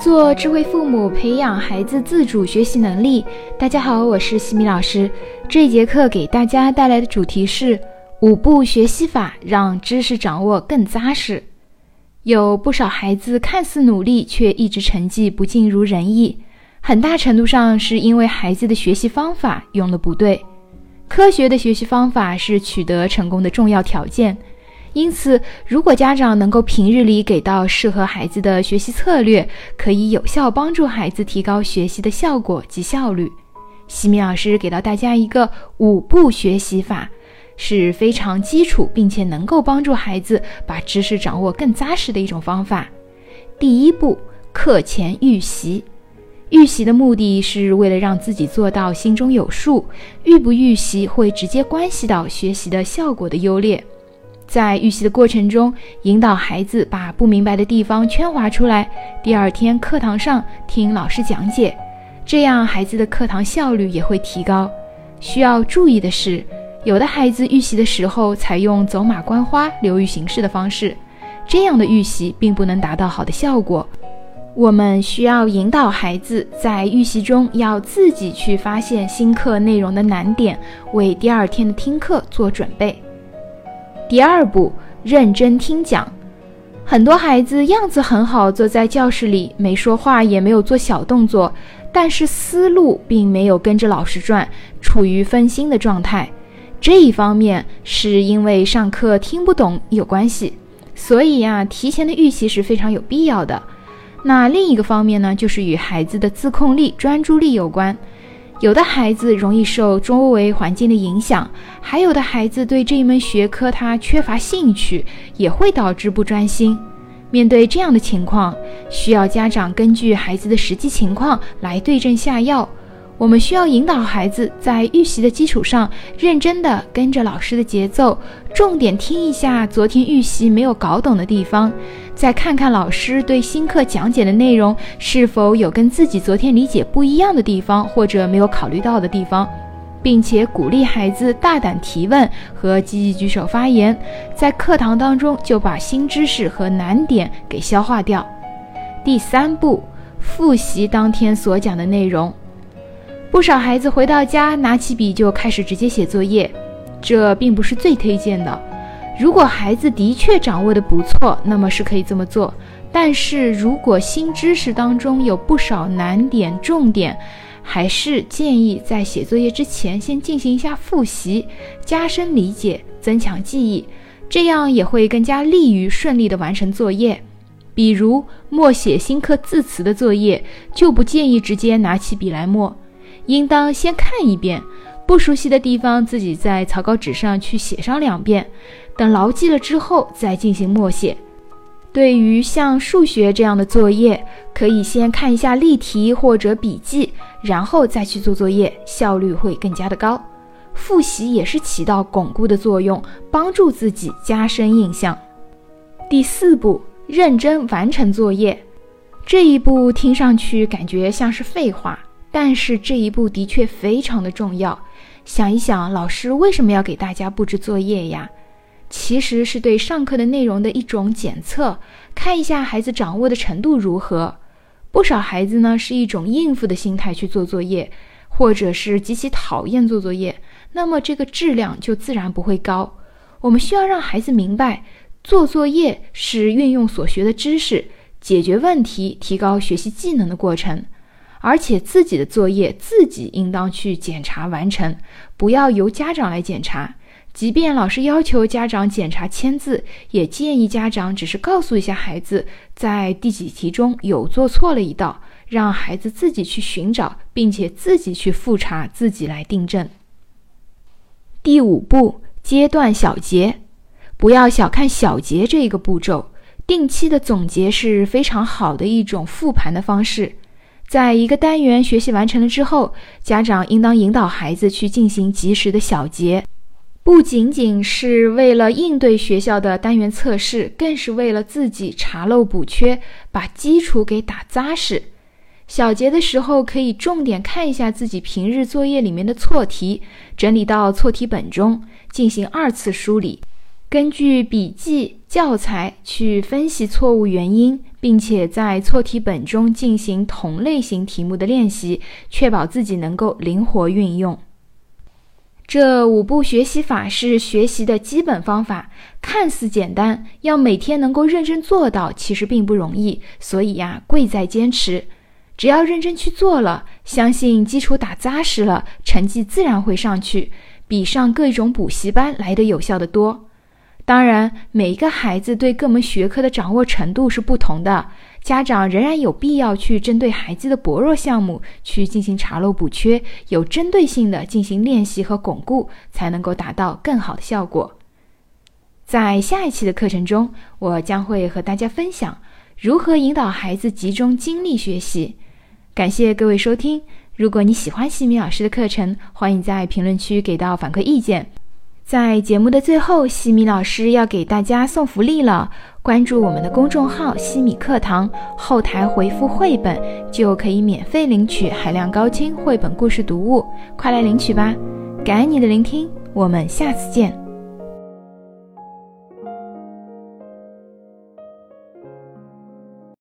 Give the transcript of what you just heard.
做智慧父母，培养孩子自主学习能力。大家好，我是西米老师。这一节课给大家带来的主题是五步学习法，让知识掌握更扎实。有不少孩子看似努力，却一直成绩不尽如人意，很大程度上是因为孩子的学习方法用的不对。科学的学习方法是取得成功的重要条件。因此，如果家长能够平日里给到适合孩子的学习策略，可以有效帮助孩子提高学习的效果及效率。西米老师给到大家一个五步学习法，是非常基础，并且能够帮助孩子把知识掌握更扎实的一种方法。第一步，课前预习。预习的目的是为了让自己做到心中有数，预不预习会直接关系到学习的效果的优劣。在预习的过程中，引导孩子把不明白的地方圈划出来，第二天课堂上听老师讲解，这样孩子的课堂效率也会提高。需要注意的是，有的孩子预习的时候采用走马观花、流于形式的方式，这样的预习并不能达到好的效果。我们需要引导孩子在预习中要自己去发现新课内容的难点，为第二天的听课做准备。第二步，认真听讲。很多孩子样子很好，坐在教室里没说话，也没有做小动作，但是思路并没有跟着老师转，处于分心的状态。这一方面是因为上课听不懂有关系，所以呀，提前的预习是非常有必要的。那另一个方面呢，就是与孩子的自控力、专注力有关。有的孩子容易受周围环境的影响，还有的孩子对这一门学科他缺乏兴趣，也会导致不专心。面对这样的情况，需要家长根据孩子的实际情况来对症下药。我们需要引导孩子在预习的基础上，认真的跟着老师的节奏，重点听一下昨天预习没有搞懂的地方，再看看老师对新课讲解的内容是否有跟自己昨天理解不一样的地方，或者没有考虑到的地方，并且鼓励孩子大胆提问和积极举手发言，在课堂当中就把新知识和难点给消化掉。第三步，复习当天所讲的内容。不少孩子回到家，拿起笔就开始直接写作业，这并不是最推荐的。如果孩子的确掌握的不错，那么是可以这么做。但是如果新知识当中有不少难点、重点，还是建议在写作业之前先进行一下复习，加深理解，增强记忆，这样也会更加利于顺利的完成作业。比如默写新课字词的作业，就不建议直接拿起笔来默。应当先看一遍，不熟悉的地方自己在草稿纸上去写上两遍，等牢记了之后再进行默写。对于像数学这样的作业，可以先看一下例题或者笔记，然后再去做作业，效率会更加的高。复习也是起到巩固的作用，帮助自己加深印象。第四步，认真完成作业。这一步听上去感觉像是废话。但是这一步的确非常的重要。想一想，老师为什么要给大家布置作业呀？其实是对上课的内容的一种检测，看一下孩子掌握的程度如何。不少孩子呢是一种应付的心态去做作业，或者是极其讨厌做作业，那么这个质量就自然不会高。我们需要让孩子明白，做作业是运用所学的知识解决问题、提高学习技能的过程。而且自己的作业自己应当去检查完成，不要由家长来检查。即便老师要求家长检查签字，也建议家长只是告诉一下孩子在第几题中有做错了一道，让孩子自己去寻找，并且自己去复查，自己来订正。第五步，阶段小结，不要小看小结这一个步骤，定期的总结是非常好的一种复盘的方式。在一个单元学习完成了之后，家长应当引导孩子去进行及时的小结，不仅仅是为了应对学校的单元测试，更是为了自己查漏补缺，把基础给打扎实。小结的时候，可以重点看一下自己平日作业里面的错题，整理到错题本中进行二次梳理，根据笔记教材去分析错误原因，并且在错题本中进行同类型题目的练习，确保自己能够灵活运用。这五步学习法是学习的基本方法，看似简单，要每天能够认真做到，其实并不容易。所以呀，贵在坚持。只要认真去做了，相信基础打扎实了，成绩自然会上去，比上各种补习班来的有效的多。当然，每一个孩子对各门学科的掌握程度是不同的，家长仍然有必要去针对孩子的薄弱项目去进行查漏补缺，有针对性的进行练习和巩固，才能够达到更好的效果。在下一期的课程中，我将会和大家分享如何引导孩子集中精力学习。感谢各位收听，如果你喜欢西米老师的课程，欢迎在评论区给到反馈意见。在节目的最后，西米老师要给大家送福利了。关注我们的公众号“西米课堂”，后台回复“绘本”就可以免费领取海量高清绘本故事读物，快来领取吧！感恩你的聆听，我们下次见。